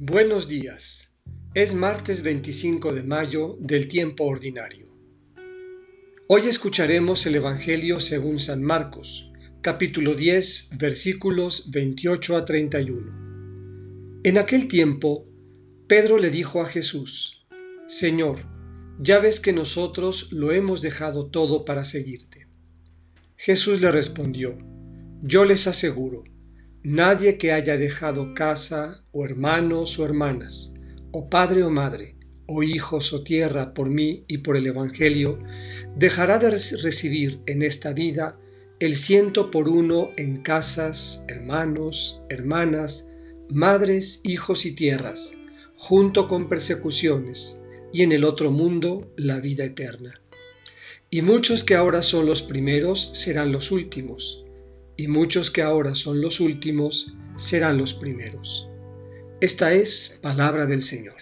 Buenos días. Es martes 25 de mayo del tiempo ordinario. Hoy escucharemos el Evangelio según San Marcos, capítulo 10, versículos 28 a 31. En aquel tiempo, Pedro le dijo a Jesús, Señor, ya ves que nosotros lo hemos dejado todo para seguirte. Jesús le respondió, Yo les aseguro, Nadie que haya dejado casa o hermanos o hermanas, o padre o madre, o hijos o tierra por mí y por el Evangelio, dejará de recibir en esta vida el ciento por uno en casas, hermanos, hermanas, madres, hijos y tierras, junto con persecuciones, y en el otro mundo la vida eterna. Y muchos que ahora son los primeros serán los últimos y muchos que ahora son los últimos serán los primeros. Esta es palabra del Señor.